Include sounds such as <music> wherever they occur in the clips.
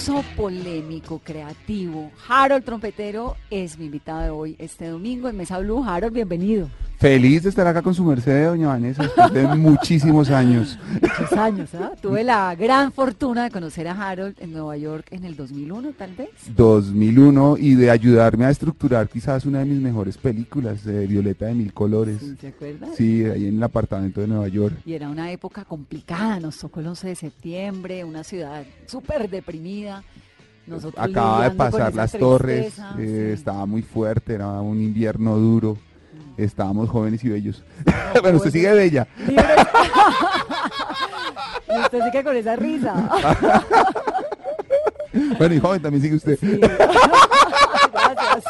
hermoso polémico, creativo. Harold Trompetero es mi invitado de hoy, este domingo en Mesa Blue. Harold, bienvenido. Feliz de estar acá con su merced, doña Vanessa, después de muchísimos años. Muchos años, ¿ah? Tuve la gran fortuna de conocer a Harold en Nueva York en el 2001, tal vez. 2001 y de ayudarme a estructurar quizás una de mis mejores películas, de Violeta de Mil Colores. Sí, ¿Se acuerda? Sí, ahí en el apartamento de Nueva York. Y era una época complicada, nos tocó el 11 de septiembre, una ciudad súper deprimida. Nosotros Acaba de pasar las torres, eh, estaba muy fuerte, era un invierno duro. Estábamos jóvenes y bellos. No, <laughs> bueno, usted sigue bella. <laughs> Y usted sigue con esa risa. <laughs> Bueno, y joven también sigue usted. Sí. Gracias.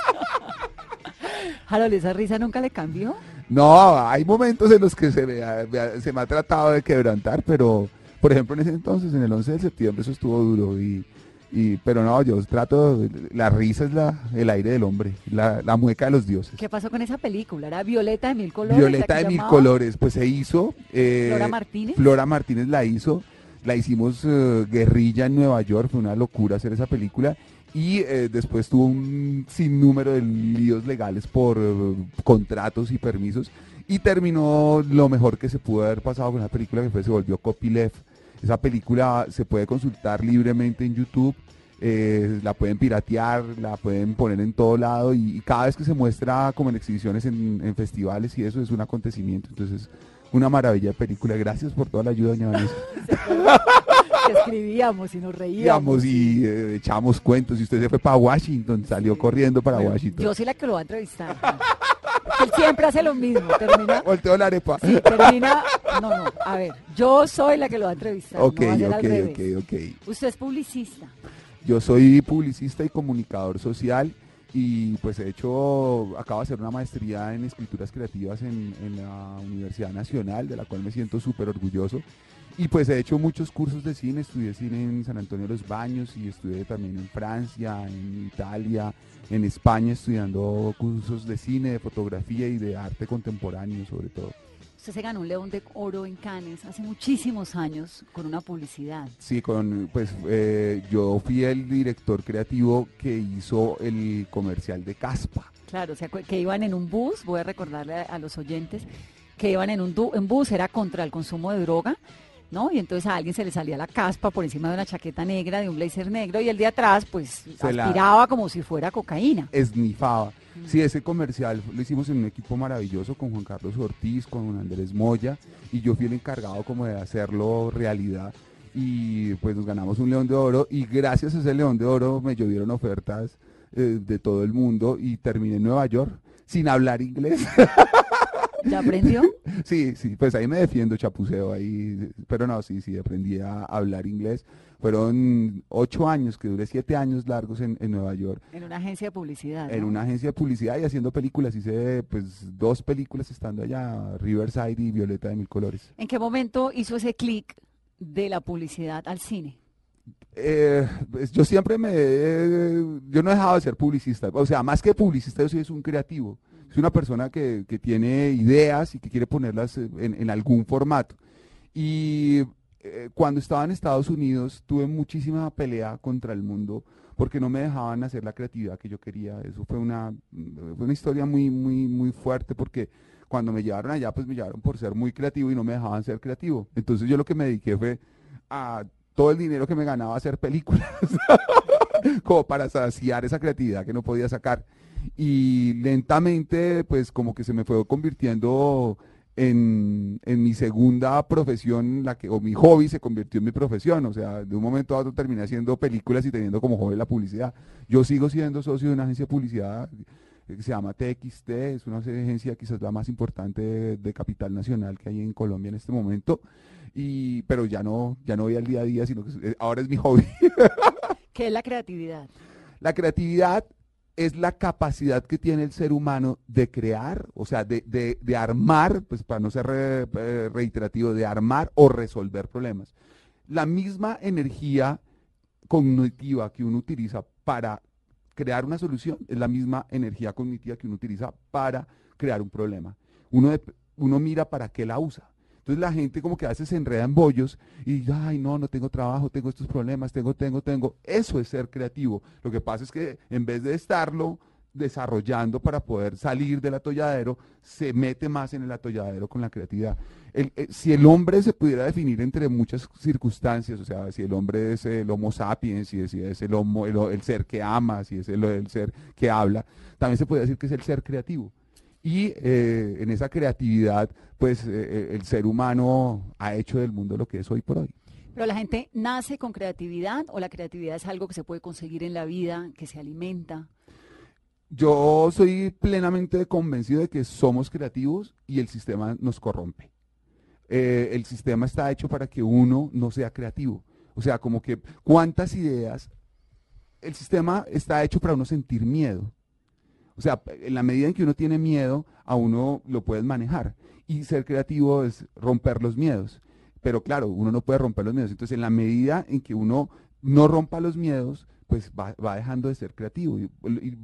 Harold, ¿esa risa nunca le cambió? No, hay momentos en los que se me, ha, me ha- se me ha tratado de quebrantar, pero por ejemplo en ese entonces, en el 11 de septiembre, eso estuvo duro. Y, y, pero no, yo trato, la risa es la, el aire del hombre, la, la mueca de los dioses. ¿Qué pasó con esa película? ¿Era Violeta de Mil Colores? Violeta de mil llamaba? colores, pues se hizo. eh, Flora Martínez. Flora Martínez la hizo, la hicimos eh, guerrilla en Nueva York, fue una locura hacer esa película. Y eh, después tuvo un sinnúmero de líos legales por contratos y permisos. Y terminó lo mejor que se pudo haber pasado con esa película, que fue, se volvió copyleft. Esa película se puede consultar libremente en YouTube. eh, la pueden piratear, la pueden poner en todo lado y, cada vez que se muestra como en exhibiciones en, en festivales y eso es un acontecimiento. Entonces, una maravilla de película. Gracias por toda la ayuda, doña Vanessa. <laughs> Escribíamos y nos reíamos. Y eh, echamos cuentos. Y usted se fue para Washington, salió corriendo para Bueno, Washington. Yo soy la que lo va a entrevistar. Él siempre hace lo mismo. Termina. <laughs> Volteó la arepa. Sí, termina. No, no. A ver, yo soy la que lo va a entrevistar. ok, no va a ser al ok, revés. ok, ok. Usted es publicista. Yo soy publicista y comunicador social y pues he hecho, acabo de hacer una maestría en escrituras creativas en, en la Universidad Nacional, de la cual me siento súper orgulloso. Y pues he hecho muchos cursos de cine, estudié cine en San Antonio de los Baños y estudié también en Francia, en Italia, en España estudiando cursos de cine, de fotografía y de arte contemporáneo sobre todo. Usted se ganó un León de Oro en Cannes hace muchísimos años con una publicidad. Sí, con, pues eh, yo fui el director creativo que hizo el comercial de Caspa. Claro, o sea, que iban en un bus, voy a recordarle a, a los oyentes, que iban en un du- en bus, era contra el consumo de droga, ¿no? Y entonces a alguien se le salía la caspa por encima de una chaqueta negra, de un blazer negro, y el de atrás, pues, Se la- aspiraba como si fuera cocaína. esnifaba. Sí, ese comercial lo hicimos en un equipo maravilloso con Juan Carlos Ortiz, con Andrés Moya, y yo fui el encargado como de hacerlo realidad. Y pues nos ganamos un León de Oro, y gracias a ese León de Oro me llovieron ofertas eh, de todo el mundo, y terminé en Nueva York sin hablar inglés. <laughs> ¿Ya aprendió? sí, sí, pues ahí me defiendo, chapuceo ahí, pero no, sí, sí, aprendí a hablar inglés. Fueron ocho años, que duré siete años largos en, en Nueva York. En una agencia de publicidad. En una agencia de publicidad y haciendo películas. Hice pues dos películas estando allá, Riverside y Violeta de Mil Colores. ¿En qué momento hizo ese clic de la publicidad al cine? Eh, pues, yo siempre me... eh, yo no he dejado de ser publicista. O sea, más que publicista, yo soy es un creativo. Soy una persona que, que tiene ideas y que quiere ponerlas en, en algún formato. Y eh, cuando estaba en Estados Unidos tuve muchísima pelea contra el mundo porque no me dejaban hacer la creatividad que yo quería. Eso fue una, fue una historia muy, muy, muy fuerte porque cuando me llevaron allá, pues me llevaron por ser muy creativo y no me dejaban ser creativo. Entonces yo lo que me dediqué fue a todo el dinero que me ganaba a hacer películas, <laughs> como para saciar esa creatividad que no podía sacar. y lentamente pues como que se me fue convirtiendo en, en, mi segunda profesión, la que, o mi hobby se convirtió en mi profesión. O sea, de un momento a otro terminé haciendo películas y teniendo como hobby la publicidad. Yo sigo siendo socio de una agencia de publicidad que se llama TXT, es una agencia quizás la más importante de, capital nacional que hay en Colombia en este momento. Y, pero ya no, ya no voy al día a día, sino que eh, ahora es mi hobby. <laughs> ¿Qué es la creatividad? La creatividad es la capacidad que tiene el ser humano de crear, o sea, de, armar, pues para no ser eh, reiterativo, de armar o resolver problemas. La misma energía cognitiva que uno utiliza para crear una solución es la misma energía cognitiva que uno utiliza para crear un problema. Uno, uno mira para qué la usa. Entonces la gente como que a veces se enreda en bollos y, ay, no, no tengo trabajo, tengo estos problemas, tengo, tengo, tengo. Eso es ser creativo. Lo que pasa es que en vez de estarlo desarrollando para poder salir del atolladero, se mete más en el atolladero con la creatividad. Eh, si el hombre se pudiera definir entre muchas circunstancias, o sea, si el hombre es el homo sapiens, si es, el, homo, el, ser que ama, si es el, ser que habla, también se puede decir que es el ser creativo. Y eh, en esa creatividad, pues eh, el ser humano ha hecho del mundo lo que es hoy por hoy. Pero la gente nace con creatividad o la creatividad es algo que se puede conseguir en la vida, que se alimenta. Yo soy plenamente convencido de que somos creativos y el sistema nos corrompe. Eh, el sistema está hecho para que uno no sea creativo. O sea, como que cuántas ideas, el sistema está hecho para uno sentir miedo. O sea, en la medida en que uno tiene miedo, a uno lo puedes manejar. Y ser creativo es romper los miedos. Pero claro, uno no puede romper los miedos. Entonces, en la medida en que uno no rompa los miedos, pues va, dejando de ser creativo. Y,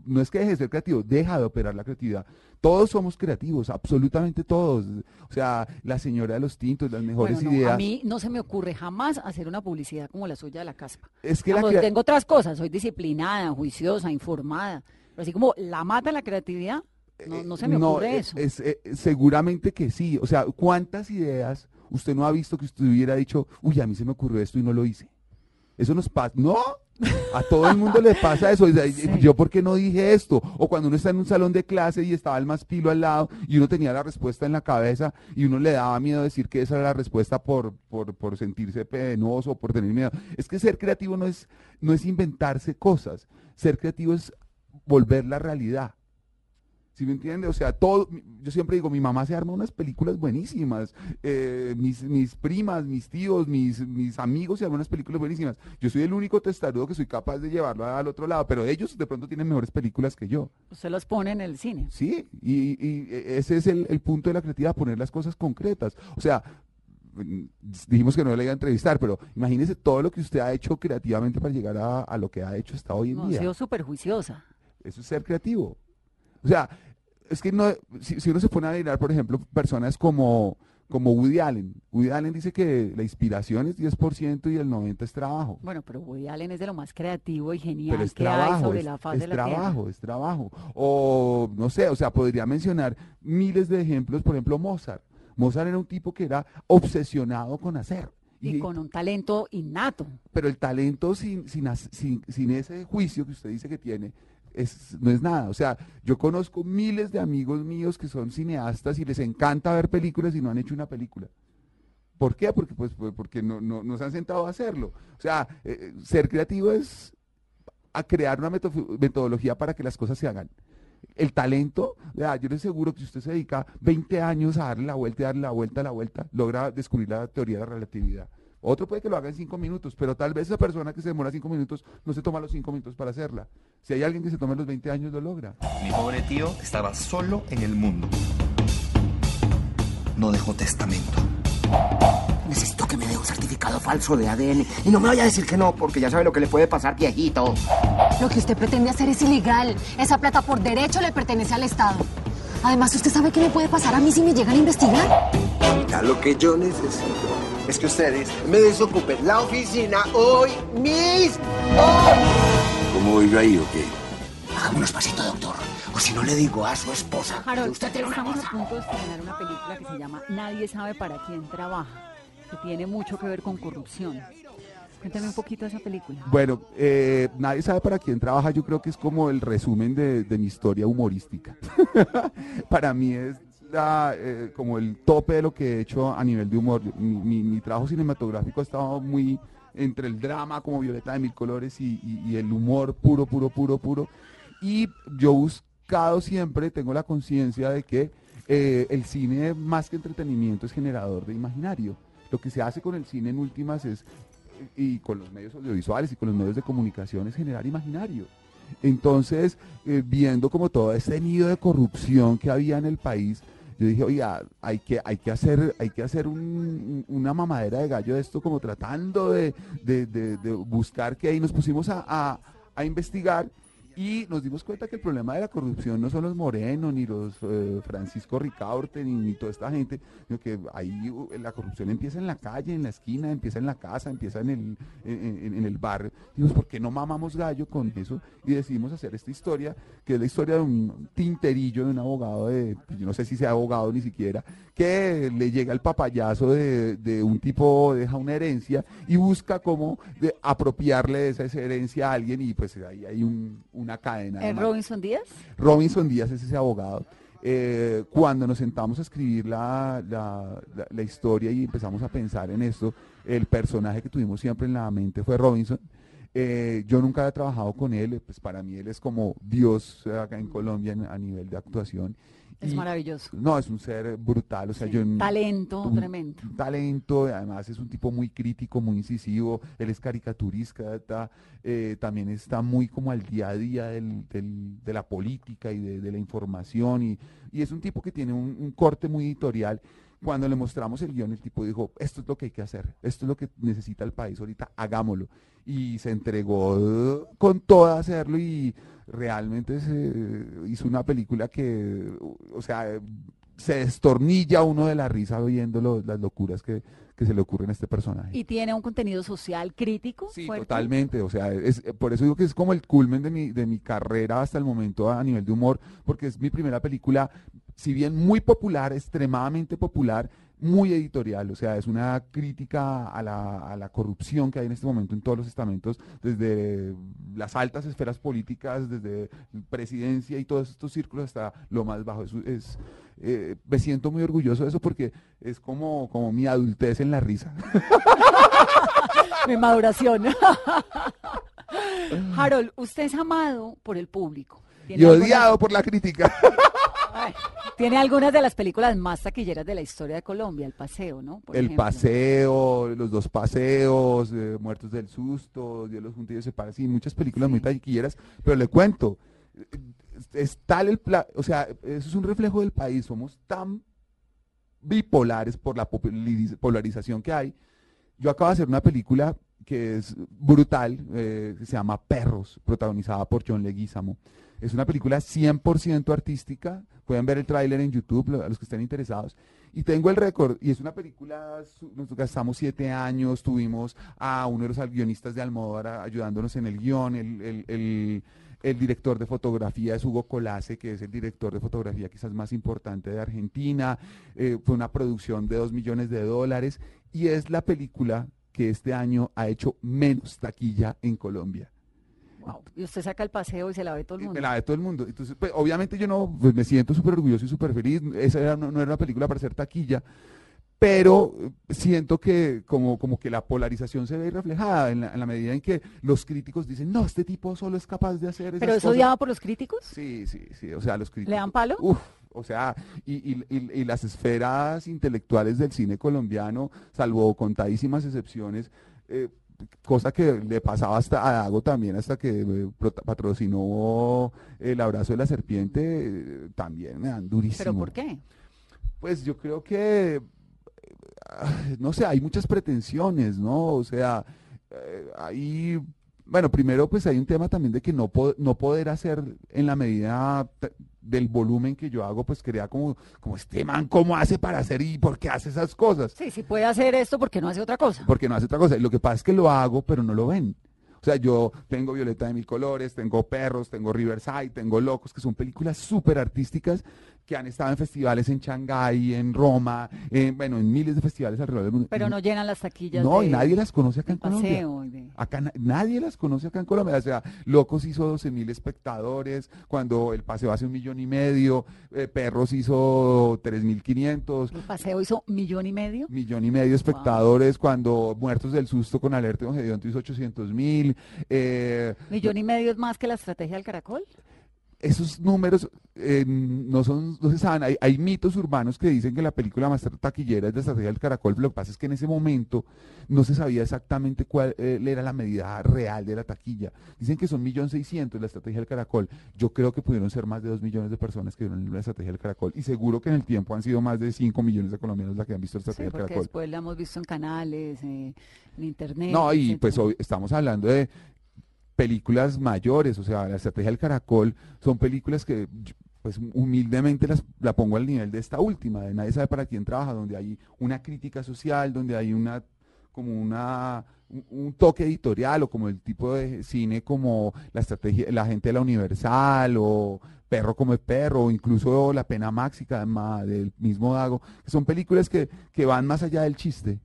no es que deje de ser creativo, deja de operar la creatividad. Todos somos creativos, absolutamente todos. O sea, la señora de los tintos, las mejores ideas. A mí no se me ocurre jamás hacer una publicidad como la suya de la caspa. Es que tengo otras cosas, soy disciplinada, juiciosa, informada. Pero así como la mata la creatividad, no, se me ocurre eso. Es, eh, seguramente que sí. O sea, ¿cuántas ideas usted no ha visto que usted hubiera dicho, uy, a mí se me ocurrió esto y no lo hice? Eso nos pasa. No, a todo el mundo le pasa eso. <laughs> Yo, ¿por qué no dije esto? O cuando uno está en un salón de clase y estaba el más pilo al lado y uno tenía la respuesta en la cabeza y uno le daba miedo decir que esa era la respuesta por, por, por sentirse penoso o por tener miedo. Es que ser creativo no es, no es inventarse cosas. Ser creativo es volver la realidad. ¿Sí me entiende? O sea, todo, yo siempre digo, mi mamá se arma unas películas buenísimas, eh, mis, mis primas, mis tíos, mis, mis amigos se arman unas películas buenísimas. Yo soy el único testarudo que soy capaz de llevarlo al otro lado, pero ellos de pronto tienen mejores películas que yo. Usted los pone en el cine. Sí, y, y ese es el, el punto de la creatividad, poner las cosas concretas. O sea, dijimos que no le iba a entrevistar, pero imagínese todo lo que usted ha hecho creativamente para llegar a, a lo que ha hecho hasta hoy en no, día. Ha sido súper juiciosa. Eso es ser creativo. O sea, es que no, si, uno se pone a mirar, por ejemplo, personas como, como Woody Allen. Woody Allen dice que la inspiración es 10% y el 90% es trabajo. Bueno, pero Woody Allen es de lo más creativo y genial que hay sobre la faz de la trabajo, Es trabajo, O, no sé, o sea, podría mencionar miles de ejemplos, por ejemplo, Mozart. Mozart era un tipo que era obsesionado con hacer. Y, con un talento innato. Pero el talento sin, sin, sin, sin ese juicio que usted dice que tiene, no es nada. O sea, yo conozco miles de amigos míos que son cineastas y les encanta ver películas y no han hecho una película. ¿Por qué? Porque, pues, pues porque no, no, se han sentado a hacerlo. O sea, eh, eh, ser creativo es a crear una metodología para que las cosas se hagan. El talento, yo les aseguro que si usted se dedica 20 años a darle la vuelta y darle la vuelta, a la vuelta, logra descubrir la teoría de la relatividad. Otro puede que lo haga en cinco minutos, pero tal vez esa persona que se demora cinco minutos no se toma los cinco minutos para hacerla. Si hay alguien que se tome los 20 años, lo logra. Mi pobre tío estaba solo en el mundo. No dejó testamento. Necesito que me dé un certificado falso de ADN. Y no me vaya a decir que no, porque ya sabe lo que le puede pasar, viejito. Lo que usted pretende hacer es ilegal. Esa plata por derecho le pertenece al Estado. Además, ¿usted sabe qué me puede pasar a mí si me llegan a investigar? Ya lo que yo necesito es que ustedes me desocupen la oficina hoy mismo. ¿Cómo voy yo ahí o qué? Hagámonos pasito, doctor. O si no le digo a su esposa. Harold, usted tiene estamos a punto de estrenar una película que se llama Nadie sabe para quién trabaja, que tiene mucho que ver con corrupción. Cuéntame un poquito de esa película. Bueno, eh, nadie sabe para quién trabaja, yo creo que es como el resumen de, de mi historia humorística. <laughs> para mí es la, eh, como el tope de lo que he hecho a nivel de humor. Mi, mi- mi trabajo cinematográfico ha estado muy entre el drama como Violeta de Mil Colores y, y- y el humor puro, puro, puro, puro. Y yo he buscado siempre, tengo la conciencia de que eh, el cine más que entretenimiento es generador de imaginario. Lo que se hace con el cine en últimas es, y con los medios audiovisuales y con los medios de comunicación, es generar imaginario. Entonces, eh, viendo como todo este nido de corrupción que había en el país, yo dije, oiga, hay que, hay que hacer, hay que hacer un- una mamadera de gallo de esto, como tratando de, de- de- buscar que ahí nos pusimos a- a investigar y nos dimos cuenta que el problema de la corrupción no son los Moreno, ni los eh, Francisco Ricaurte, ni, ni toda esta gente, sino que ahí uh, la corrupción empieza en la calle, en la esquina, empieza en la casa, empieza en el, en, el barrio. Dijimos, ¿por qué no mamamos gallo con eso? Y decidimos hacer esta historia, que es la historia de un tinterillo, de un abogado, de, pues, yo no sé si sea abogado ni siquiera, que le llega el papayazo de, de un tipo, deja una herencia y busca cómo de apropiarle esa esa herencia a alguien y pues ahí hay un- una cadena. de ¿Es mal- Robinson Díaz? Robinson Díaz es ese abogado. Eh, cuando nos sentamos a escribir la, la- la- la historia y empezamos a pensar en esto, el personaje que tuvimos siempre en la mente fue Robinson. Eh, yo nunca había trabajado con él, pues para mí él es como Dios eh, acá en Colombia en- a nivel de actuación. Es Y- maravilloso. No, es un ser brutal, o sea, Sí, yo... Talento un- tremendo. un talento, además es un tipo muy crítico, muy incisivo, él es caricaturista, ta- eh, también está muy como al día a día del- del- de la política y de, de la información y, y es un tipo que tiene un, un corte muy editorial. Cuando le mostramos el guion, el tipo dijo, esto es lo que hay que hacer, esto es lo que necesita el país ahorita, hagámoslo. Y se entregó eh, con todo a hacerlo y realmente se hizo una película que, o sea, eh, se destornilla uno de la risa viendo lo- las locuras que, que se le ocurren a este personaje. Y tiene un contenido social crítico. Sí, fuerte. totalmente. O sea, es, eh, por eso digo que es como el culmen de mi, de mi carrera hasta el momento a nivel de humor, porque es mi primera película, si bien muy popular, extremadamente popular, muy editorial. O sea, es una crítica a la, a la corrupción que hay en este momento en todos los estamentos, desde las altas esferas políticas, desde presidencia y todos estos círculos hasta lo más bajo. Eso es, eh, me siento muy orgulloso de eso porque es como, como mi adultez en la risa. <laughs> Mi maduración. <laughs> Harold, usted es amado por el público. Y odiado por la crítica. <laughs> Ay, Tiene algunas de las películas más taquilleras de la historia de Colombia, El Paseo, ¿no? Por el ejemplo. paseo, los dos paseos, eh, Muertos del Susto, Dios los juntos y los separa, sí, muchas películas muy taquilleras, pero le cuento, eh, es tal el, pla- o sea, eso es un reflejo del país, somos tan bipolares por la polarización que hay. Yo acabo de hacer una película que es brutal, eh, que se llama Perros, protagonizada por John Leguizamo. Es una película 100% artística. Pueden ver el tráiler en YouTube, a los que estén interesados. Y tengo el récord, y es una película, nos gastamos siete años, tuvimos a uno de los guionistas de Almodóvar ayudándonos en el guion, el director de fotografía es Hugo Colase, que es el director de fotografía quizás más importante de Argentina. Eh, fue una producción de dos millones de dólares, y es la película que este año ha hecho menos taquilla en Colombia. Wow. Y usted saca el paseo y se la ve todo el Y mundo. Me la ve todo el mundo. Entonces, pues, obviamente yo no, pues, me siento súper orgulloso y súper feliz. Esa era- no, no era una película para hacer taquilla, pero eh, siento que como, como que la polarización se ve reflejada en la, en la medida en que los críticos dicen, no, este tipo solo es capaz de hacer esas ¿Pero es cosas". odiado por los críticos? Sí, sí, sí. O sea, los críticos. ¿Le dan palo? Uf, o sea, y, y- y- y las esferas intelectuales del cine colombiano, salvo contadísimas excepciones, eh, cosa que le pasaba hasta a Dago también, hasta que eh, patrocinó El Abrazo de la Serpiente, eh, también me dan durísimo. ¿Pero por qué? Pues yo creo que, no sé, hay muchas pretensiones, ¿no? O sea, eh, hay, bueno, primero pues hay un tema también de que no, po- no poder hacer en la medida del volumen que yo hago, pues crea como, como este man, ¿cómo hace para hacer y por qué hace esas cosas? Sí, sí puede hacer esto porque no hace otra cosa. Porque no hace otra cosa. Lo que pasa es que lo hago, pero no lo ven. O sea, yo tengo Violeta de Mil Colores, tengo Perros, tengo Riverside, tengo Locos, que son películas súper artísticas que han estado en festivales en Shanghái, en Roma, en, bueno, en miles de festivales alrededor del mundo. Pero no llenan las taquillas. No, de- y nadie las conoce acá en Colombia. y de- Acá na- nadie las conoce acá en Colombia. O sea, Locos hizo 12 mil espectadores, cuando el paseo hace un millón y medio, eh, Perros hizo 3 mil 500, El paseo hizo millón y medio. millón y medio espectadores, cuando Muertos del Susto con Alerta de Don Gedionto hizo 800 mil. eh, Millón y medio es más que la estrategia del caracol. Esos números eh, no son, no se saben, hay, hay mitos urbanos que dicen que la película más taquillera es de Estrategia del Caracol, pero lo que pasa es que en ese momento no se sabía exactamente cuál eh, era la medida real de la taquilla. Dicen que son 1.600.000 la Estrategia del Caracol, yo creo que pudieron ser más de 2 millones de personas que vieron la Estrategia del Caracol, y seguro que en el tiempo han sido más de 5 millones de colombianos las que han visto la Sí, Estrategia del porque Caracol. después la hemos visto en canales, eh, en internet. No, y etcétera. pues hoy estamos hablando de películas mayores, o sea, la estrategia del caracol son películas que pues humildemente las la pongo al nivel de esta última, de nadie sabe para quién trabaja, donde hay una crítica social, donde hay una como una un, toque editorial o como el tipo de cine como la estrategia la gente de la Universal o Perro come perro o incluso La pena máxima del mismo Dago, que son películas que, que van más allá del chiste.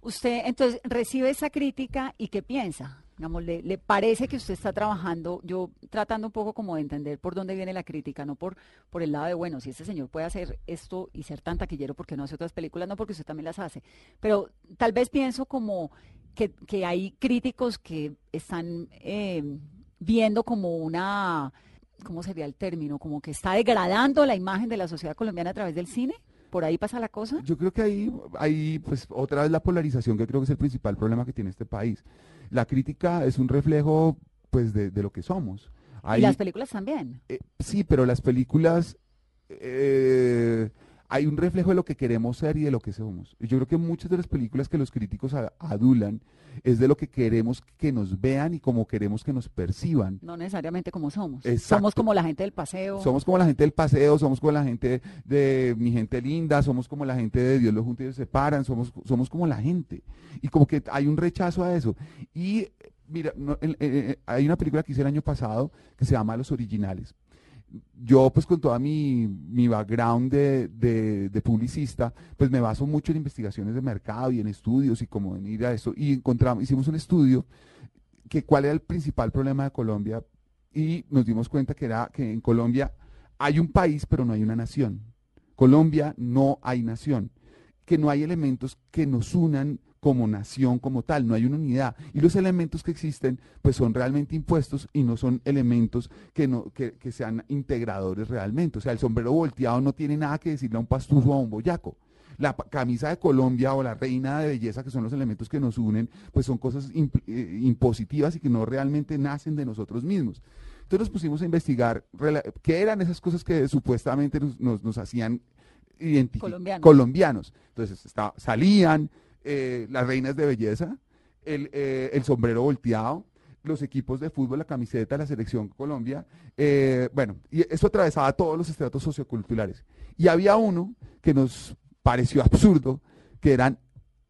Usted entonces recibe esa crítica y ¿qué piensa? Digamos, ¿le, parece que usted está trabajando, yo tratando un poco como de entender por dónde viene la crítica, no por, por el lado de, bueno, si este señor puede hacer esto y ser tan taquillero porque no hace otras películas, no porque usted también las hace, pero tal vez pienso como que, que hay críticos que están eh, viendo como una, ¿cómo sería el término? Como que está degradando la imagen de la sociedad colombiana a través del cine. ¿Por ahí pasa la cosa? Yo creo que ahí, ahí, pues, otra vez la polarización, que creo que es el principal problema que tiene este país. La crítica es un reflejo, pues, de, de lo que somos. Y las películas también. eh, sí, pero las películas, eh, hay un reflejo de lo que queremos ser y de lo que somos. Y yo creo que muchas de las películas que los críticos adulan es de lo que queremos que nos vean y como queremos que nos perciban. No necesariamente como somos. Exacto. Somos como la gente del paseo. Somos como la gente del paseo, somos como la gente de mi gente linda, somos como la gente de Dios los junta y los separan, somos, somos como la gente. Y como que hay un rechazo a eso. Y mira, no, hay una película que hice el año pasado que se llama Los Originales. Yo pues con toda mi, mi background de, de- publicista, pues me baso mucho en investigaciones de mercado y en estudios y como en ir a eso. Y encontramos, hicimos un estudio que cuál era el principal problema de Colombia y nos dimos cuenta que era que en Colombia hay un país pero no hay una nación. Colombia no hay nación, que no hay elementos que nos unan como nación como tal, no hay una unidad. Y los elementos que existen pues son realmente impuestos y no son elementos que, no, que, que sean integradores realmente. O sea, el sombrero volteado no tiene nada que decirle a un pastuso o a un boyaco. La camisa de Colombia o la reina de belleza, que son los elementos que nos unen, pues son cosas imp- eh, impositivas y que no realmente nacen de nosotros mismos. Entonces nos pusimos a investigar qué eran esas cosas que supuestamente nos, nos- nos hacían identificar Colombianos. colombianos. Entonces está- salían eh, las reinas de belleza, el, eh, el sombrero volteado, los equipos de fútbol, la camiseta, la selección Colombia. eh, bueno, y eso atravesaba todos los estratos socioculturales. Y había uno que nos pareció <laughs> absurdo, que eran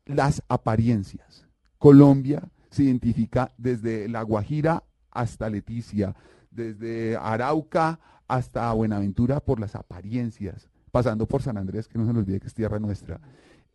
las apariencias. Colombia se identifica desde La Guajira hasta Leticia, desde Arauca hasta Buenaventura por las apariencias, pasando por San Andrés, que no se nos olvide que es tierra nuestra.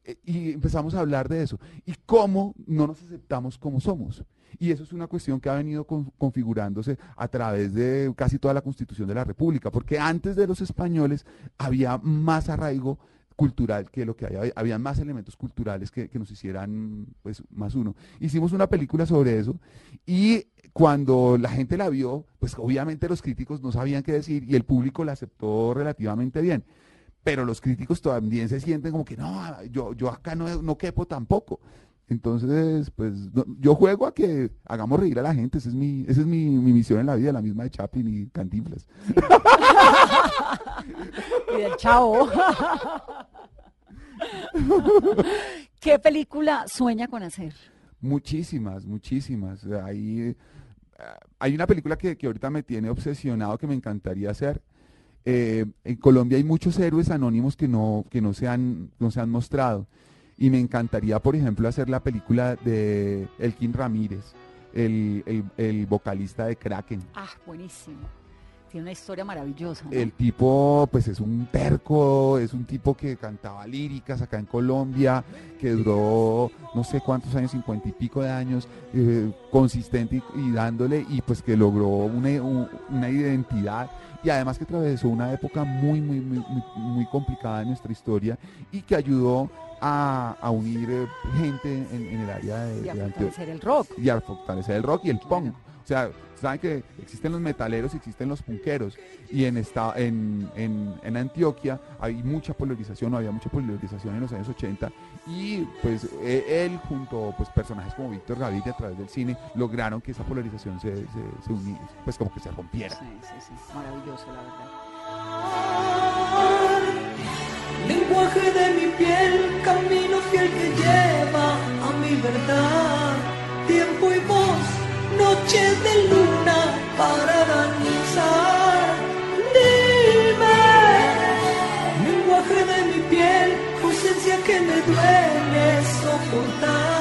Eh, Y empezamos a hablar de eso. Y cómo no nos aceptamos como somos. Y eso es una cuestión que ha venido con- configurándose a través de casi toda la constitución de la República, porque antes de los españoles había más arraigo cultural que lo que. Había- Habían más elementos culturales que, que nos hicieran pues más uno. Hicimos una película sobre eso y cuando la gente la vio, pues obviamente los críticos no sabían qué decir y el público la aceptó relativamente bien. Pero los críticos también se sienten como que no, yo, yo acá no, no quepo tampoco. Entonces, pues no- yo juego a que hagamos reír a la gente, esa es mi, esa es mi, mi misión en la vida, la misma de Chaplin y Cantinflas. <laughs> Y del chavo. <laughs> ¿Qué película sueña con hacer? Muchísimas, muchísimas. Hay, eh, hay una película que, que ahorita me tiene obsesionado que me encantaría hacer. Eh, en Colombia hay muchos héroes anónimos que no, que no, se han, no se han mostrado. Y me encantaría, por ejemplo, hacer la película de Elkin Ramírez, el, el- el vocalista de Kraken. Ah, buenísimo. Tiene una historia maravillosa. ¿no? El tipo, pues es un terco, es un tipo que cantaba líricas acá en Colombia, que duró no sé cuántos años, cincuenta y pico de años, eh, consistente y, y dándole, y pues que logró una, un- una identidad y además que atravesó una época muy, muy, muy, muy, complicada en nuestra historia y que ayudó a, a unir eh, gente en, en el área de, y a de fortalecer el rock. y a fortalecer el rock y el Claro. punk. O sea, saben que existen los metaleros y existen los punqueros. Y en, esta, en, en, en Antioquia hay mucha polarización, o había mucha polarización en los años 80. Y pues eh, él junto pues personajes como Víctor Gaviria a través del cine lograron que esa polarización se, se, se uni- pues como que se rompiera. Sí, sí, sí. Maravilloso, la verdad. Lenguaje de mi piel, camino noches de luna para danzar. Dime, lenguaje de mi piel, ausencia que me duele soportar.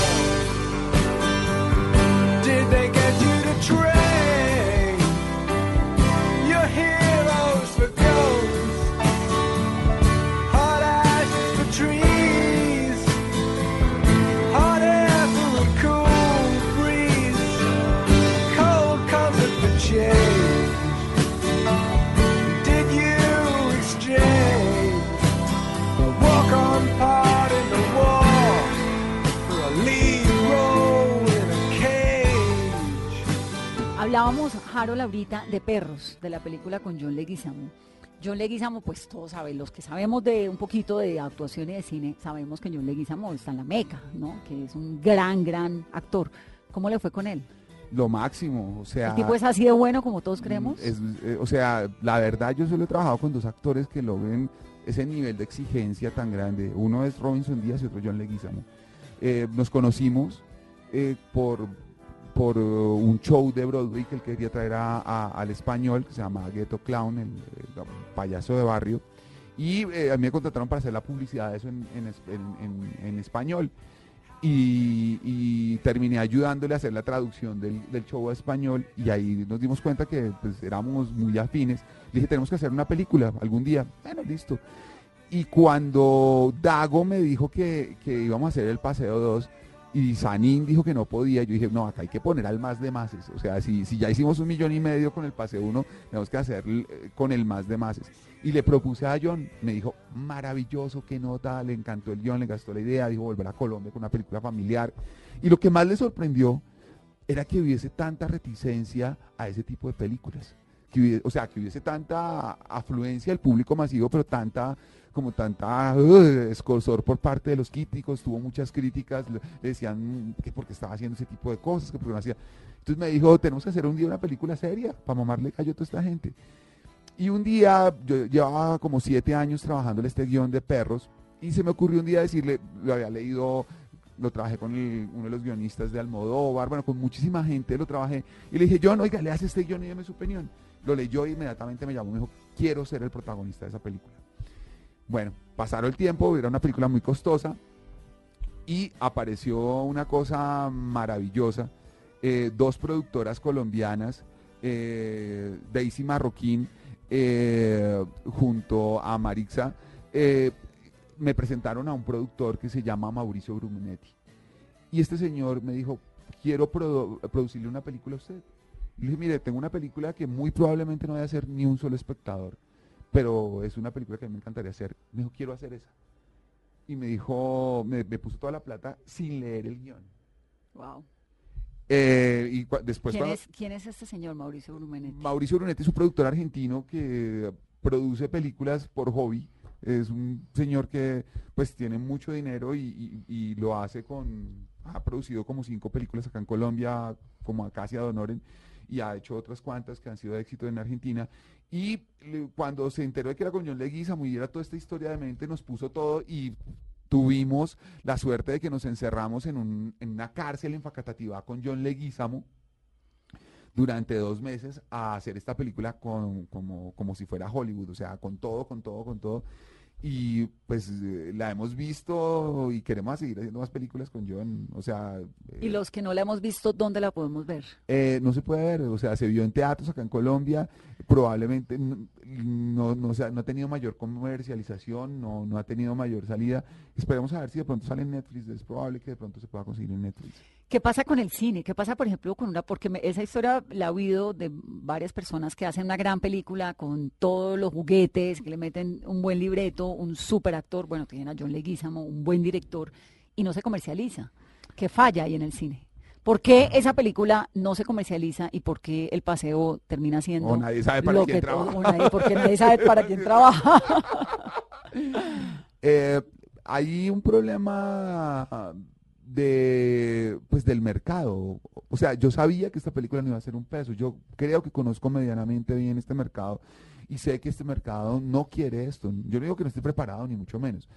Hablábamos, Harold, ahorita de perros, de la película con John Leguizamo. John Leguizamo, pues todos saben, los que sabemos de un poquito de actuación y de cine, sabemos que John Leguizamo está en la meca, ¿no? Que es un gran, gran actor. ¿Cómo le fue con él? Lo máximo, o sea... ¿El tipo es así de bueno como todos creemos? Es, eh, o sea, la verdad yo solo he trabajado con dos actores que logren ese nivel de exigencia tan grande. Uno es Robinson Díaz y otro John Leguizamo. Eh, nos conocimos eh, por, por eh, un show de Broadway que él quería traer a- al español, que se llama Ghetto Clown, el, payaso de barrio. Y eh, a mí me contrataron para hacer la publicidad de eso en, en en- español. Y, y terminé ayudándole a hacer la traducción del, del show a español y ahí nos dimos cuenta que pues, éramos muy afines. Le dije, tenemos que hacer una película algún día. Bueno, listo. Y cuando Dago me dijo que, que íbamos a hacer el Paseo 2 y Sanín dijo que no podía, yo dije, no, acá hay que poner al más de mases. O sea, si, ya hicimos un millón y medio con el Paseo 1, tenemos que hacer eh, con el más de mases. Y le propuse a John, me dijo, maravilloso, qué nota, le encantó el guion, le gastó la idea, dijo volver a Colombia con una película familiar. Y lo que más le sorprendió era que hubiese tanta reticencia a ese tipo de películas. O sea, que hubiese tanta afluencia del público masivo, pero tanta, como tanta uh, por parte de los críticos, tuvo muchas críticas, le decían que porque estaba haciendo ese tipo de cosas, que porque no hacía. Entonces me dijo, tenemos que hacer un día una película seria para mamarle callo a toda esta gente. Y un día, yo llevaba como siete años trabajando en este guion de perros, y se me ocurrió un día decirle, lo había leído, lo trabajé con uno de los guionistas de Almodóvar, bueno, con muchísima gente lo trabajé, y le dije, John, oiga, le hace este guion y deme su opinión. Lo leyó y inmediatamente me llamó y me dijo, quiero ser el protagonista de esa película. Bueno, pasaron el tiempo, era una película muy costosa, y apareció una cosa maravillosa, eh, dos productoras colombianas, eh, Daisy Marroquín eh, junto a Marixa, me presentaron a un productor que se llama Mauricio Brunetti. Y este señor me dijo, quiero produ- producirle una película a usted. Y le dije, mire, tengo una película que muy probablemente no vaya a ser ni un solo espectador, pero es una película que a mí me encantaría hacer. Me dijo, quiero hacer esa. Y me dijo, me, me puso toda la plata sin leer el guion. Wow. Eh, y después ¿Quién cuando- es, ¿Quién es este señor, Mauricio Brumenetti? Mauricio Brunetti es un productor argentino que produce películas por hobby. Es un señor que pues tiene mucho dinero y, y- y lo hace con... Ha producido como cinco películas acá en Colombia, como Acacia Donoren, y ha hecho otras cuantas que han sido de éxito en Argentina. Y cuando se enteró de que era con John Leguizamo y era toda esta historia de mente, nos puso todo y tuvimos la suerte de que nos encerramos en una cárcel en Facatativá con John Leguizamo durante dos meses a hacer esta película con, como, como si fuera Hollywood, o sea, con todo, con todo, con todo. Y pues eh, la hemos visto y queremos seguir haciendo más películas con John, o sea... Y los que no la hemos visto, ¿dónde la podemos ver? Eh, no se puede ver, o sea, se vio en teatros acá en Colombia, probablemente no, no, no, se ha- no ha tenido mayor comercialización, no, no ha tenido mayor salida. Esperemos a ver si de pronto sale en Netflix, es probable que de pronto se pueda conseguir en Netflix. ¿Qué pasa con el cine? ¿Qué pasa, por ejemplo, con una, porque me- esa historia la he oído de varias personas que hacen una gran película con todos los juguetes, que le meten un buen libreto, un super actor, bueno, tienen a John Leguizamo, un buen director, y no se comercializa. ¿Qué falla ahí en el cine? ¿Por qué esa película no se comercializa y por qué el paseo termina siendo O nadie sabe para lo quién que trabaja. o nadie- porque nadie sabe para quién trabaja? <laughs> Eh, hay un problema de pues del mercado. O sea, yo sabía que esta película no iba a ser un peso. Yo creo que conozco medianamente bien este mercado y sé que este mercado no quiere esto. Yo no digo que no esté preparado ni mucho menos.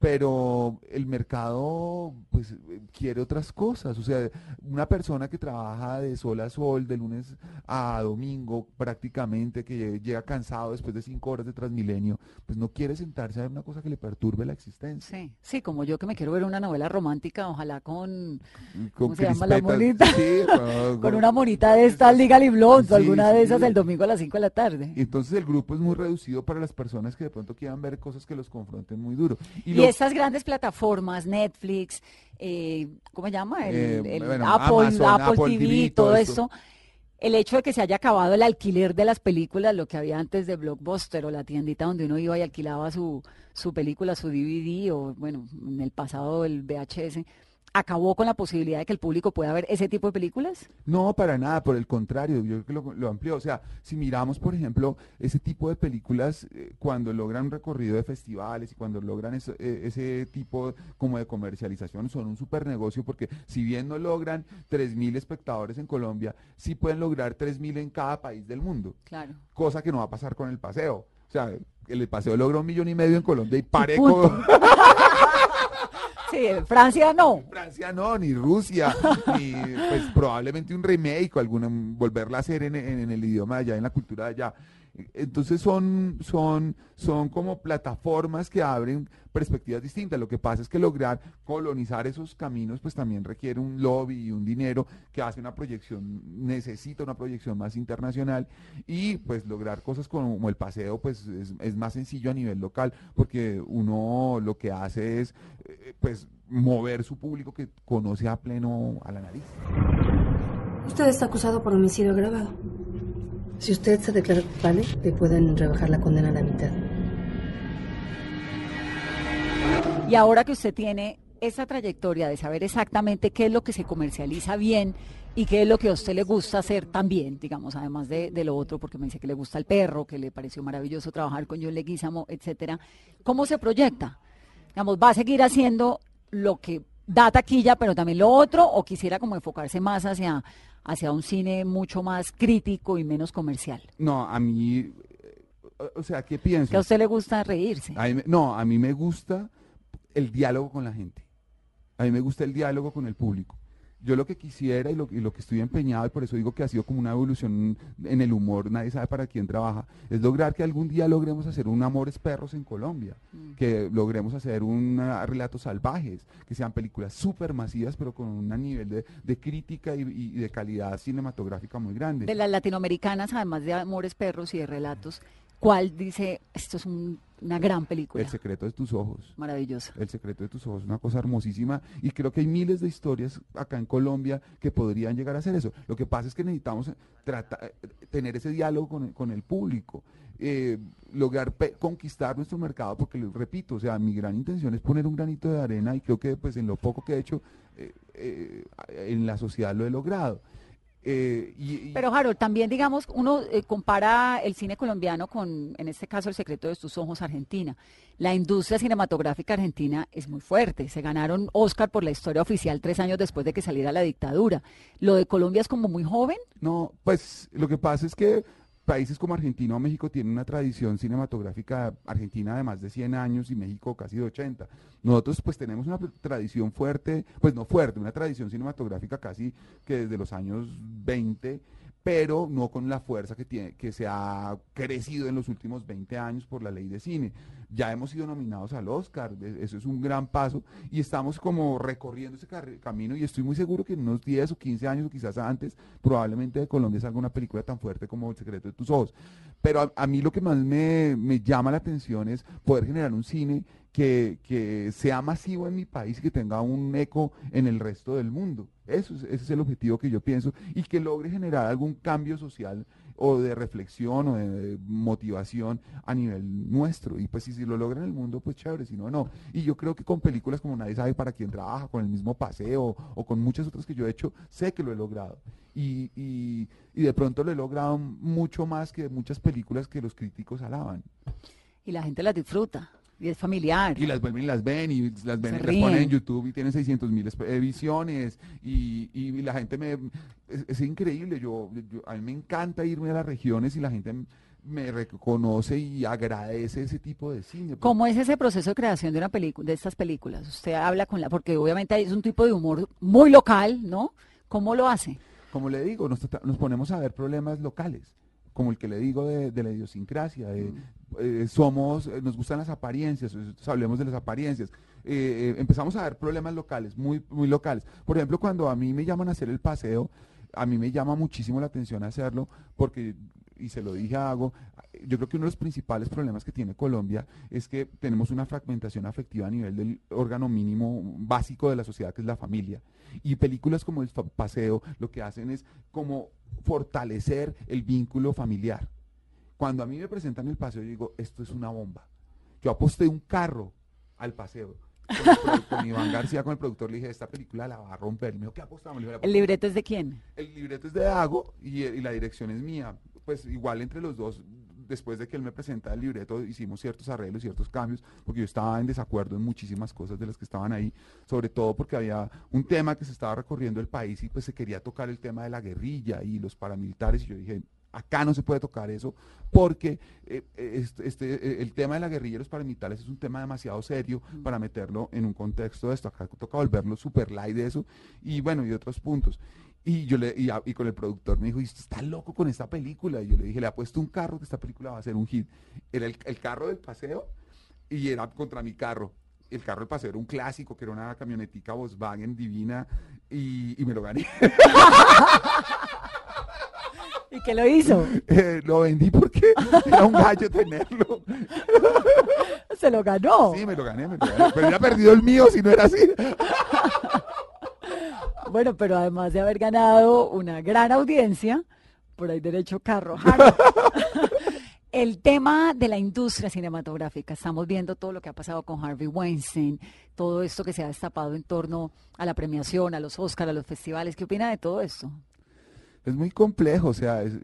Pero el mercado pues eh, quiere otras cosas. O sea, una persona que trabaja de sol a sol, de lunes a domingo prácticamente, que llega cansado después de cinco horas de Transmilenio, pues no quiere sentarse a ver una cosa que le perturbe la existencia. Sí, sí, como yo que me quiero ver una novela romántica, ojalá con, Con ¿cómo se llama la monita? sí, <laughs> con- con una monita de estas Legally Blonde Sí, alguna de esas el domingo a las 5 de la tarde. Y entonces el grupo es muy reducido para las personas que de pronto quieran ver cosas que los confronten muy duro. Y, lo- estas grandes plataformas, Netflix, eh, ¿cómo se llama? El, Eh, el bueno, Apple, Amazon, Apple Apple TV, TV, todo esto. El hecho de que se haya acabado el alquiler de las películas, lo que había antes de Blockbuster o la tiendita donde uno iba y alquilaba su, su película, su DVD o, bueno, en el pasado el VHS, acabó con la posibilidad de que el público pueda ver ese tipo de películas. No, para nada, por el contrario, yo creo que lo, lo amplió. O sea, si miramos, por ejemplo, ese tipo de películas, eh, cuando logran un recorrido de festivales y cuando logran eso- eh, ese tipo como de comercialización, son un super negocio porque si bien no logran 3.000 espectadores en Colombia, sí pueden lograr 3.000 en cada país del mundo, Claro. cosa que no va a pasar con el paseo. O sea, el paseo logra un millón y medio en Colombia y pare punto. con... <laughs> Sí, Francia no. Francia no, ni Rusia, ni pues probablemente un remake o alguna, volverla a hacer en, en- en el idioma de allá, en la cultura de allá. Entonces son, son, son como plataformas que abren perspectivas distintas. Lo que pasa es que lograr colonizar esos caminos pues también requiere un lobby y un dinero que hace una proyección, necesita una proyección más internacional y pues lograr cosas como el paseo pues es, es más sencillo a nivel local porque uno lo que hace es eh, pues mover su público que conoce a pleno a la nariz. Usted está acusado por homicidio agravado. Si usted se declara culpable, le pueden rebajar la condena a la mitad. Y ahora que usted tiene esa trayectoria de saber exactamente qué es lo que se comercializa bien y qué es lo que a usted le gusta hacer también, digamos, además de, lo otro, porque me dice que le gusta el perro, que le pareció maravilloso trabajar con John Leguizamo, etcétera, ¿cómo se proyecta? Digamos, ¿va a seguir haciendo lo que da taquilla, pero también lo otro, o quisiera como enfocarse más hacia, hacia un cine mucho más crítico y menos comercial? No, a mí, eh, o sea, ¿qué pienso? Que a usted le gusta reírse. A mí me- no, a mí me gusta el diálogo con la gente. A mí me gusta el diálogo con el público. Yo lo que quisiera y lo, y lo que estoy empeñado, y por eso digo que ha sido como una evolución en el humor, nadie sabe para quién trabaja, es lograr que algún día logremos hacer un Amores Perros en Colombia, que logremos hacer un ah, Relatos Salvajes, que sean películas súper masivas, pero con un nivel de, de crítica y, y de calidad cinematográfica muy grande. De las latinoamericanas, además de Amores Perros y de Relatos, ¿cuál dice, esto es un- una gran película? El secreto de tus ojos. Maravillosa. El secreto de tus ojos, una cosa hermosísima. Y creo que hay miles de historias acá en Colombia que podrían llegar a hacer eso. Lo que pasa es que necesitamos trata- eh, tener ese diálogo con, el- con el público. eh, lograr conquistar nuestro mercado, porque les repito, o sea, mi gran intención es poner un granito de arena y creo que pues en lo poco que he hecho eh, eh, en la sociedad lo he logrado. Eh, y- y- Pero Harold, también digamos, uno eh, compara el cine colombiano con, en este caso, El secreto de tus ojos, Argentina. La industria cinematográfica argentina es muy fuerte. Se ganaron Oscar por la historia oficial tres años después de que saliera la dictadura. Lo de Colombia es como muy joven. No, pues lo que pasa es que países como Argentina o México tienen una tradición cinematográfica argentina de más de 100 años y México casi de 80. Nosotros pues tenemos una tradición fuerte, pues no fuerte, una tradición cinematográfica casi que desde los años 20, pero no con la fuerza que tiene que se ha crecido en los últimos 20 años por la ley de cine. Ya hemos sido nominados al Oscar, e- eso es un gran paso y estamos como recorriendo ese camino y estoy muy seguro que en unos 10 o 15 años o quizás antes probablemente de Colombia salga una película tan fuerte como El secreto de tus ojos. Pero a, a mí lo que más me, me llama la atención es poder generar un cine que, que sea masivo en mi país y que tenga un eco en el resto del mundo. Eso es, ese es el objetivo que yo pienso y que logre generar algún cambio social o de reflexión o de motivación a nivel nuestro. Y pues si, si lo logra en el mundo, pues chévere, si no, no. Y yo creo que con películas como Nadie sabe para quién trabaja, con el mismo paseo o con muchas otras que yo he hecho, sé que lo he logrado. Y, y, y de pronto lo he logrado mucho más que muchas películas que los críticos alaban. Y la gente las disfruta. Y es familiar. Y las vuelven y las ven y las ven Se y las ponen en. YouTube y tienen 600 mil visiones y, y la gente me... Es, es increíble, yo, yo- a mí me encanta irme a las regiones y la gente me reconoce y agradece ese tipo de cine. ¿Cómo es ese proceso de creación de una película, de estas películas? Usted habla con la, porque obviamente es un tipo de humor muy local, ¿no? ¿Cómo lo hace? Como le digo, nos ponemos a ver problemas locales, como el que le digo de, de la idiosincrasia. de, eh, somos, eh, nos gustan las apariencias, entonces hablemos de las apariencias. Eh, eh, empezamos a ver problemas locales, muy, muy locales. Por ejemplo, cuando a mí me llaman a hacer el paseo, a mí me llama muchísimo la atención hacerlo porque, y se lo dije a Hago, yo creo que uno de los principales problemas que tiene Colombia es que tenemos una fragmentación afectiva a nivel del órgano mínimo básico de la sociedad, que es la familia. Y películas como El Paseo lo que hacen es como fortalecer el vínculo familiar. Cuando a mí me presentan el paseo, yo digo, esto es una bomba. Yo aposté un carro al paseo. Con, Iván García, con el productor, le dije, esta película la va a romper. Y me dijo, ¿qué apostamos? Le dije, "La ¿El libreto es de quién? el libreto es de Dago y, y la dirección es mía. Pues igual entre los dos, después de que él me presenta el libreto, hicimos ciertos arreglos, ciertos cambios, porque yo estaba en desacuerdo en muchísimas cosas de las que estaban ahí, sobre todo porque había un tema que se estaba recorriendo el país y pues se quería tocar el tema de la guerrilla y los paramilitares y yo dije, acá no se puede tocar eso porque eh, este, eh, el tema de la guerrilla y los paramilitares es un tema demasiado serio para meterlo en un contexto de esto. Acá toca volverlo super light de eso y bueno, y otros puntos. Y yo le, y, con el productor me dijo, "¿Y usted está loco con esta película? Y yo le dije, le ha puesto un carro que esta película va a ser un hit. Era el, el carro del paseo y era contra mi carro. El carro del paseo era un clásico, que era una camionetica Volkswagen divina y, y me lo gané. <laughs> ¿Y qué lo hizo? Eh, lo vendí porque era un gallo tenerlo. <laughs> Se lo ganó. Sí, me lo gané, me lo gané. Pero hubiera perdido el mío si no era así. <laughs> Bueno, pero además de haber ganado una gran audiencia, por ahí derecho carro. <laughs> El tema de la industria cinematográfica, estamos viendo todo lo que ha pasado con Harvey Weinstein, todo esto que se ha destapado en torno a la premiación, a los Oscars, a los festivales. ¿Qué opina de todo esto? Es muy complejo, o sea, es-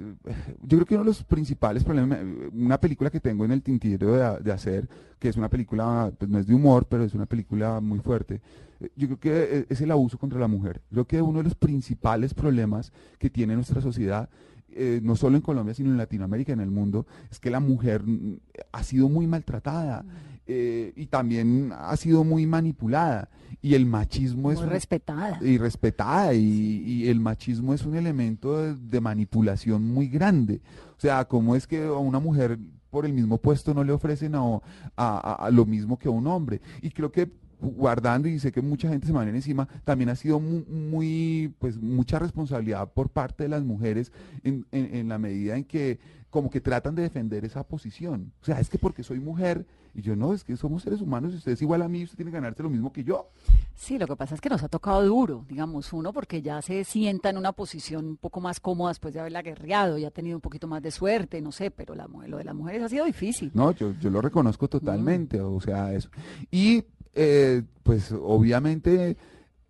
yo creo que uno de los principales problemas, una película que tengo en el tintero de, hacer, que es una película, pues no es de humor, pero es una película muy fuerte, eh, yo creo que eh, es el abuso contra la mujer. Creo que uno de los principales problemas que tiene nuestra sociedad, eh, no solo en Colombia, sino en Latinoamérica, en el mundo, es que la mujer mm, ha sido muy maltratada eh, y también ha sido muy manipulada. Y el machismo es... Muy un- respetada. y respetada y, y el machismo es un elemento de, de manipulación muy grande. O sea, ¿cómo es que a una mujer por el mismo puesto no le ofrecen a, a- a- a lo mismo que a un hombre? Y creo que guardando y sé que mucha gente se me viene encima, también ha sido mu- muy, pues mucha responsabilidad por parte de las mujeres en, en- en la medida en que como que tratan de defender esa posición. O sea, es que porque soy mujer y yo no, es que somos seres humanos y usted es igual a mí, usted tiene que ganarse lo mismo que yo. Sí, lo que pasa es que nos ha tocado duro, digamos, uno porque ya se sienta en una posición un poco más cómoda después de haberla guerreado, ya ha tenido un poquito más de suerte, no sé, pero la, lo de las mujeres ha sido difícil. No, yo, yo lo reconozco totalmente, o sea, eso. Y eh, pues obviamente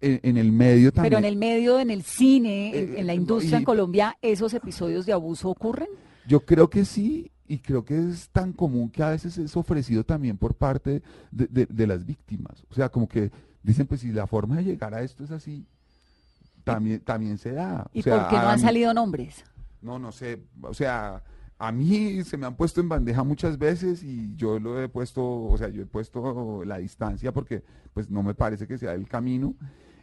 en, en el medio también... Pero en el medio, en el cine, en, Eh, en la eh, industria y- en Colombia, ¿esos episodios de abuso ocurren? Yo creo que sí, y creo que es tan común que a veces es ofrecido también por parte de, de- de las víctimas. O sea, como que dicen, pues si la forma de llegar a esto es así, también, también se da. ¿Y o sea, por qué no han mí- salido nombres? No, no sé, o sea, a mí se me han puesto en bandeja muchas veces y yo lo he puesto, o sea, yo he puesto la distancia porque pues no me parece que sea el camino.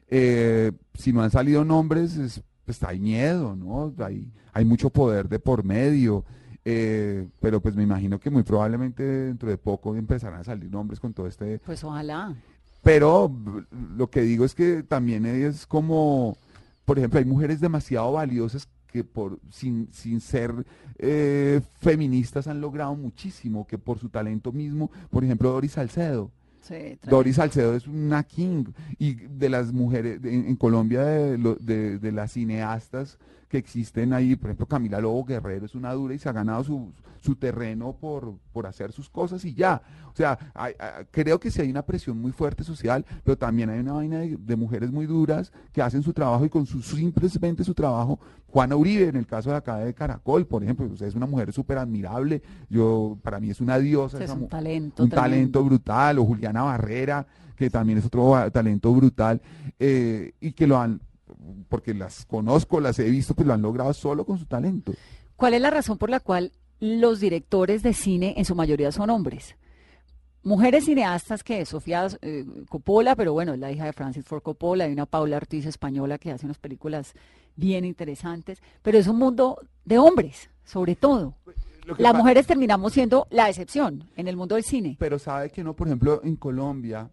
Eh, si no han salido nombres, es- pues hay miedo, ¿no? Hay, hay mucho poder de por medio. Eh, pero pues me imagino que muy probablemente dentro de poco empezarán a salir nombres con todo este Pues ojalá. pero lo que digo es que también es como, por ejemplo, hay mujeres demasiado valiosas que por sin, sin ser eh, feministas han logrado muchísimo, que por su talento mismo, por ejemplo, Doris Salcedo. Sí. Doris Salcedo es una king y de las mujeres de- en, Colombia de, de- de las cineastas que existen ahí, por ejemplo Camila Lobo Guerrero es una dura y se ha ganado su, su terreno por, por hacer sus cosas y ya. O sea, hay- hay- creo que sí hay una presión muy fuerte social, pero también hay una vaina de, de mujeres muy duras que hacen su trabajo y con su simplemente su trabajo. Juana Uribe, en el caso de acá de Caracol, por ejemplo, o sea, es una mujer súper admirable. Yo, para mí es una diosa. Es esa un talento un tremendo. talento brutal, o Juliana Barrera, que también es otro talento brutal, eh, y que lo han, porque las conozco, las he visto, pues lo han logrado solo con su talento. ¿Cuál es la razón por la cual los directores de cine en su mayoría son hombres? Mujeres cineastas que Sofía eh, Coppola, pero bueno, es la hija de Francis Ford Coppola, hay una Paula Ortiz española que hace unas películas bien interesantes, pero es un mundo de hombres, sobre todo. Las mujeres terminamos siendo la excepción en el mundo del cine. Pero sabe que no, por ejemplo, en Colombia,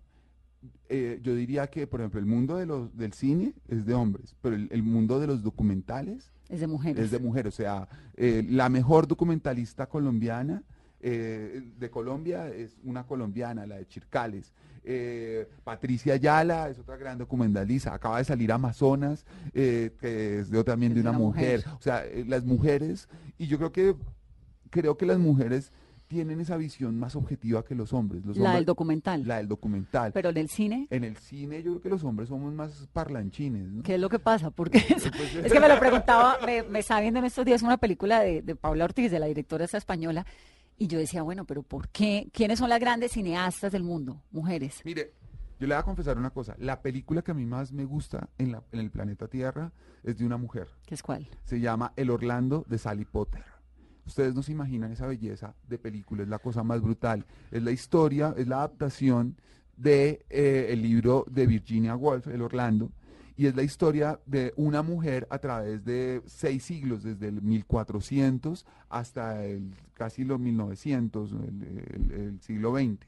eh, yo diría que, por ejemplo, el mundo de los, del cine es de hombres, pero el, el mundo de los documentales Es de mujeres. es de mujeres. O sea, eh, la mejor documentalista colombiana eh, de Colombia es una colombiana, la de Chircales. Eh, Patricia Ayala es otra gran documentalista. Acaba de salir Amazonas, eh, que es de, también de una, una mujer. mujer. O sea, las mujeres, y yo creo que creo que las mujeres tienen esa visión más objetiva que los hombres. Los la hombres- del documental. la del documental. Pero en el cine, En el cine yo creo que los hombres somos más parlanchines, ¿no? ¿qué es lo que pasa? Porque <laughs> es, <laughs> es que me lo <laughs> preguntaba, me, me estaba viendo en estos días una película de, de Paula Ortiz, de la directora esta española, y yo decía, bueno, pero ¿por qué? ¿Quiénes son las grandes cineastas del mundo? Mujeres. Mire, yo le voy a confesar una cosa. La película que a mí más me gusta en, la- en el planeta Tierra es de una mujer. ¿Qué es cuál? Se llama El Orlando de Sally Potter. Ustedes no se imaginan esa belleza de película, es la cosa más brutal. Es la historia, es la adaptación de eh, el libro de Virginia Woolf, El Orlando, y es la historia de una mujer a través de seis siglos, desde el 1400 hasta el, casi los 1900, el, el- siglo XX.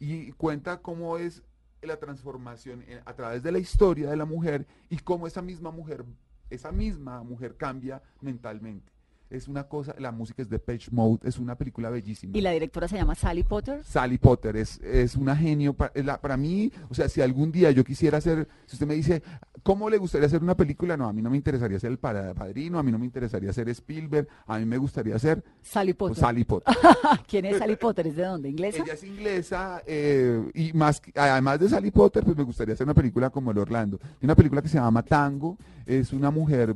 Y cuenta cómo es la transformación en- a través de la historia de la mujer y cómo esa misma mujer, esa misma mujer cambia mentalmente. Es una cosa, la música es de Page Mode, es una película bellísima. Y la directora se llama Sally Potter. Sally Potter es, es una genio. pa- es la- Para, mí, o sea, si algún día yo quisiera hacer, si usted me dice, ¿cómo le gustaría hacer una película? No, a mí no me interesaría ser el para- padrino, a mí no me interesaría ser Spielberg, a mí me gustaría ser Sally pues, Potter. Sally Potter. <laughs> ¿Quién es Sally Potter? ¿Es de dónde? ¿Inglesa? Ella es inglesa eh, y más además de Sally Potter, pues me gustaría hacer una película como El Orlando. Hay una película que se llama Tango, es una mujer,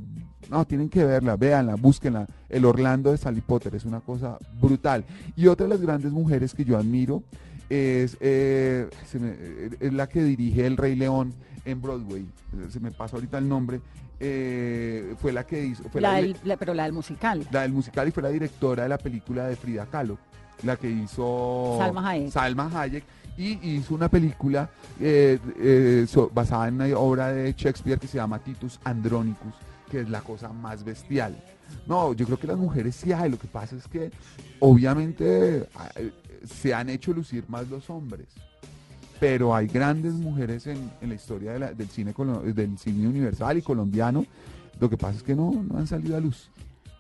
no, tienen que verla, véanla, búsquenla. El Orlando de Sally Potter es una cosa brutal. Y otra de las grandes mujeres que yo admiro es, eh, me- eh, es la que dirige El Rey León en Broadway. Se me pasó ahorita el nombre. eh, fue la que hizo, fue La la, del- la- pero la del musical. la del musical y fue la directora de la película de Frida Kahlo, la que hizo Salma Hayek. Salma Hayek, y hizo una película eh, eh, so- basada en una obra de Shakespeare que se llama Titus Andronicus, que es la cosa más bestial. No, yo creo que las mujeres sí hay, lo que pasa es que obviamente eh, se han hecho lucir más los hombres. pero hay grandes mujeres en, la historia del, cine, del cine universal y colombiano. Lo que pasa es que no, no han salido a luz.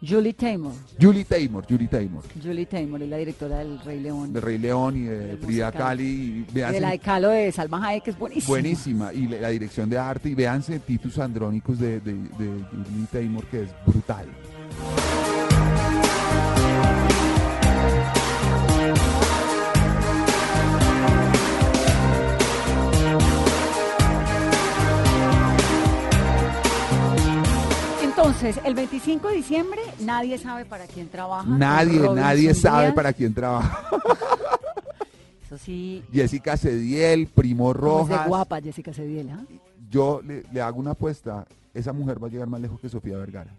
Julie Taymor. Julie Taymor, Julie Taymor, Julie Taymor es la directora del Rey León. de Rey León y de Del Frida. Kahlo. Y de la de Calo de Salma Hayek, que es buenísima. buenísima. Y la, la dirección de arte, y véanse Titus Andrónicos de, de, de Julie Taymor, que es brutal. Entonces, el 25 de diciembre, nadie sabe para quién trabaja. Nadie, nadie sabe para quién trabaja. <laughs> Eso sí, Jessica Cediel, Primo como es Rojas. guapa Jessica Cediel, ¿ah? Yo le, le hago una apuesta. Esa mujer va a llegar más lejos que Sofía Vergara.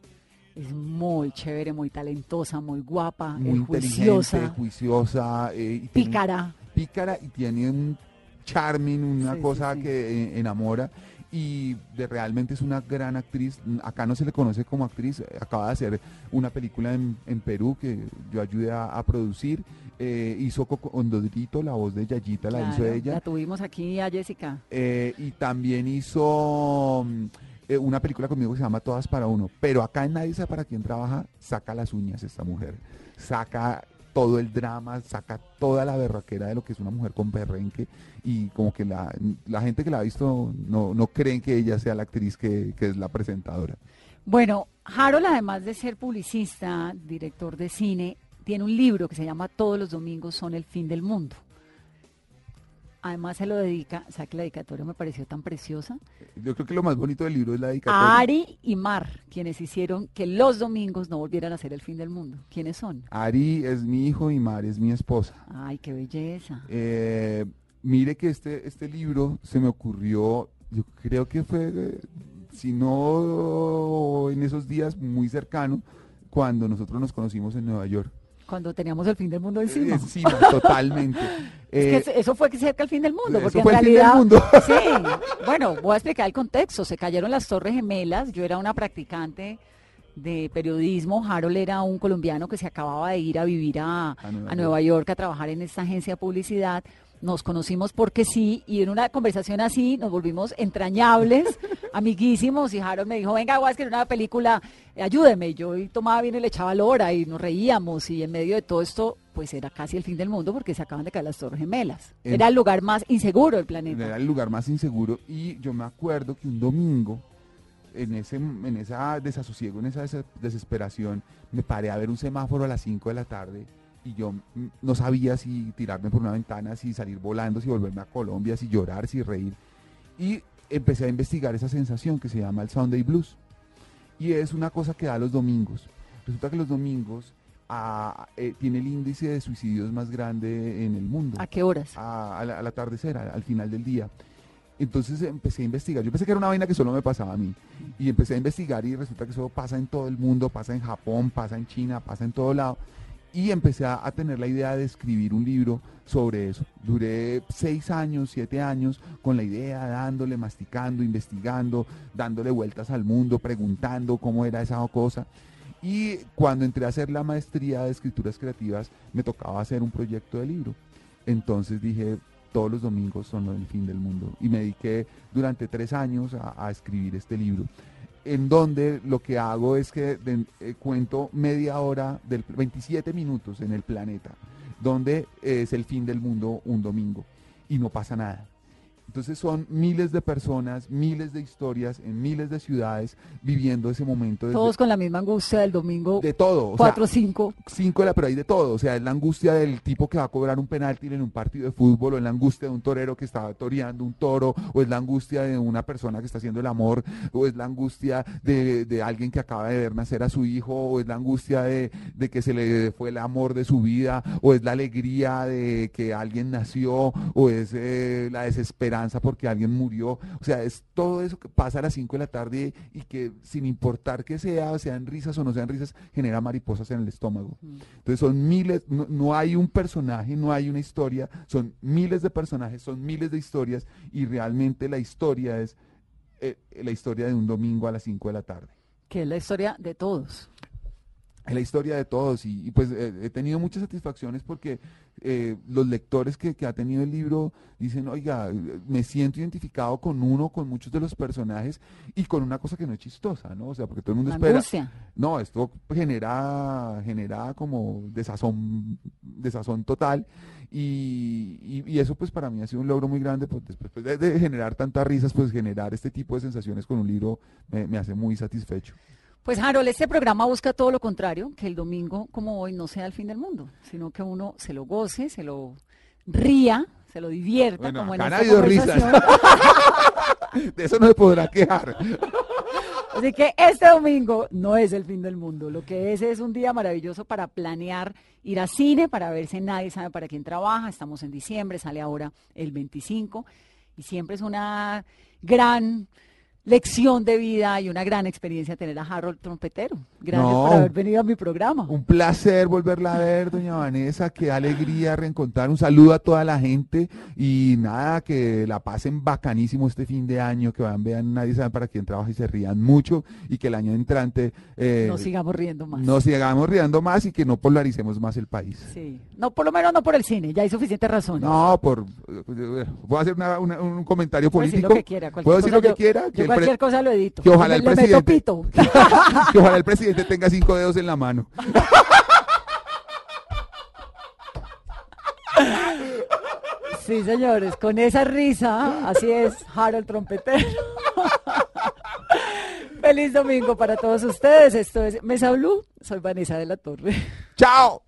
Es muy chévere, muy talentosa, muy guapa, Muy eh, inteligente, juiciosa, juiciosa. eh, y tiene- pícara. pícara y tiene un charming, una Sí, sí, cosa sí. que eh, enamora y de, realmente es una gran actriz. Acá no se le conoce como actriz, eh, acaba de hacer una película en, en Perú que yo ayudé a, a producir. eh, hizo Coco Ondodrito, la voz de Yayita la hizo ella. La tuvimos aquí a Jessica. Eh, y también hizo mm, eh, una película conmigo que se llama Todas para Uno. Pero acá en Nadie sabe para quién trabaja, saca las uñas esta mujer. Saca todo el drama, saca toda la berraquera de lo que es una mujer con perrenque. Y como que la, la gente que la ha visto no, no creen que ella sea la actriz que, que es la presentadora. Bueno, Harold, además de ser publicista, director de cine, tiene un libro que se llama Todos los domingos son el fin del mundo. Además se lo dedica, o sea que la dedicatoria me pareció tan preciosa, Yo creo que lo más bonito del libro es la a dedicatoria. Ari y Mar, quienes hicieron que los domingos no volvieran a ser el fin del mundo. ¿Quiénes son? Ari es mi hijo y Mari es mi esposa. Ay, qué belleza. Eh, mire que este, este libro se me ocurrió, yo creo que fue, si no en esos días muy cercano, cuando nosotros nos conocimos en Nueva York. Cuando teníamos el fin del mundo encima. Encima, <laughs> totalmente. Es Eh, que eso fue cerca al fin del mundo, eso porque en fue el fin del realidad, mundo. <laughs> sí, bueno, voy a explicar el contexto. Se cayeron las Torres Gemelas. Yo era una practicante de periodismo. Harold era un colombiano que se acababa de ir a vivir a, A Nueva a Nueva York a trabajar en esta agencia de publicidad. Nos conocimos porque sí, y en una conversación así nos volvimos entrañables, <laughs> amiguísimos, y Harold me dijo, venga, voy a escribir una película, ayúdeme. Y yo tomaba bien y le echaba lora y nos reíamos, y en medio de todo esto, pues era casi el fin del mundo porque se acaban de caer las Torres Gemelas. En- Era el lugar más inseguro del planeta. era el lugar más inseguro y yo me acuerdo que un domingo en ese en esa desasosiego, en esa des- desesperación, me paré a ver un semáforo a las 5 de la tarde y yo no sabía si tirarme por una ventana, si salir volando, si volverme a Colombia, si llorar, si reír. Y empecé a investigar esa sensación que se llama el Sunday Blues. Y es una cosa que da los domingos. Resulta que los domingos eh, tiene el índice de suicidios más grande en el mundo ¿A qué horas? a- al, al atardecer, a- al final del día. Entonces empecé a investigar. Yo pensé que era una vaina que solo me pasaba a mí. Y empecé a investigar y resulta que eso pasa en todo el mundo, pasa en Japón, pasa en China, pasa en todo lado. Y empecé a, tener la idea de escribir un libro sobre eso. Duré seis años, siete años con la idea, dándole, masticando, investigando, dándole vueltas al mundo, preguntando cómo era esa cosa. Y cuando entré a hacer la maestría de escrituras creativas, me tocaba hacer un proyecto de libro. Entonces dije, todos los domingos son el fin del mundo. Y me dediqué durante tres años a, a escribir este libro, en donde lo que hago es que eh, cuento media hora, del 27 minutos en el planeta, donde es el fin del mundo un domingo y no pasa nada. Entonces son miles de personas, miles de historias en miles de ciudades viviendo ese momento. Todos con la misma angustia del domingo de todo. o sea, 4 o 5. cinco de la, pero hay de todo. O sea, es la angustia del tipo que va a cobrar un penalti en un partido de fútbol, o es la angustia de un torero que está toreando un toro, o es la angustia de una persona que está haciendo el amor, o es la angustia de, de alguien que acaba de ver nacer a su hijo, o es la angustia de, de que se le fue el amor de su vida, o es la alegría de que alguien nació, o es eh, la desesperanza porque alguien murió. O sea, es todo eso que pasa a las 5 de la tarde y que sin importar que sea, sean risas o no sean risas, genera mariposas en el estómago. Entonces son miles, no, no hay un personaje, no hay una historia, son miles de personajes, son miles de historias y realmente la historia es eh, la historia de un domingo a las 5 de la tarde. que es la historia de todos. Es la historia de todos y, y pues eh, he tenido muchas satisfacciones porque eh, los lectores que, que ha tenido el libro dicen, oiga, me siento identificado con uno, con muchos de los personajes y con una cosa que no es chistosa, ¿no? O sea, porque todo el mundo La espera. angustia. No, esto genera, genera como desazón, desazón total y, y- y eso pues para mí ha sido un logro muy grande, pues después de, de generar tantas risas, pues generar este tipo de sensaciones con un libro me, me hace muy satisfecho. Pues Harold, este programa busca todo lo contrario, que el domingo como hoy no sea el fin del mundo, sino que uno se lo goce, se lo ría, se lo divierta, Bueno, como en acá esta ha habido risas. <laughs> De eso no se podrá quejar. <laughs> Así que este domingo no es el fin del mundo, lo que es es un día maravilloso para planear ir a cine, para verse nadie sabe para quién trabaja, estamos en diciembre, sale ahora el 25 y siempre es una gran lección de vida y una gran experiencia tener a Harold Trompetero. Gracias No. por haber venido a mi programa. Un placer volverla a ver, doña Vanessa. Qué alegría reencontrar. Un saludo a toda la gente y nada, que la pasen bacanísimo este fin de año, que van, vean, nadie sabe para quién trabaja y se rían mucho y que el año entrante eh, No sigamos riendo más. nos sigamos riendo más y que no polaricemos más el país. Sí. No, por lo menos no por el cine, ya hay suficientes razones. No, por... eh, ¿Puedo hacer una- una- un comentario Puede decir político? lo que quiera, ¿Puedo decir lo que quiera? yo cualquier cosa lo edito. que ojalá el le meto presidente... pito. <laughs> que ojalá el presidente tenga cinco dedos en la mano. Sí, señores, con esa risa, así es, Harold Trompetero. Feliz domingo para todos ustedes. Esto es Mesa Blue. Soy Vanessa de la Torre. ¡Chao!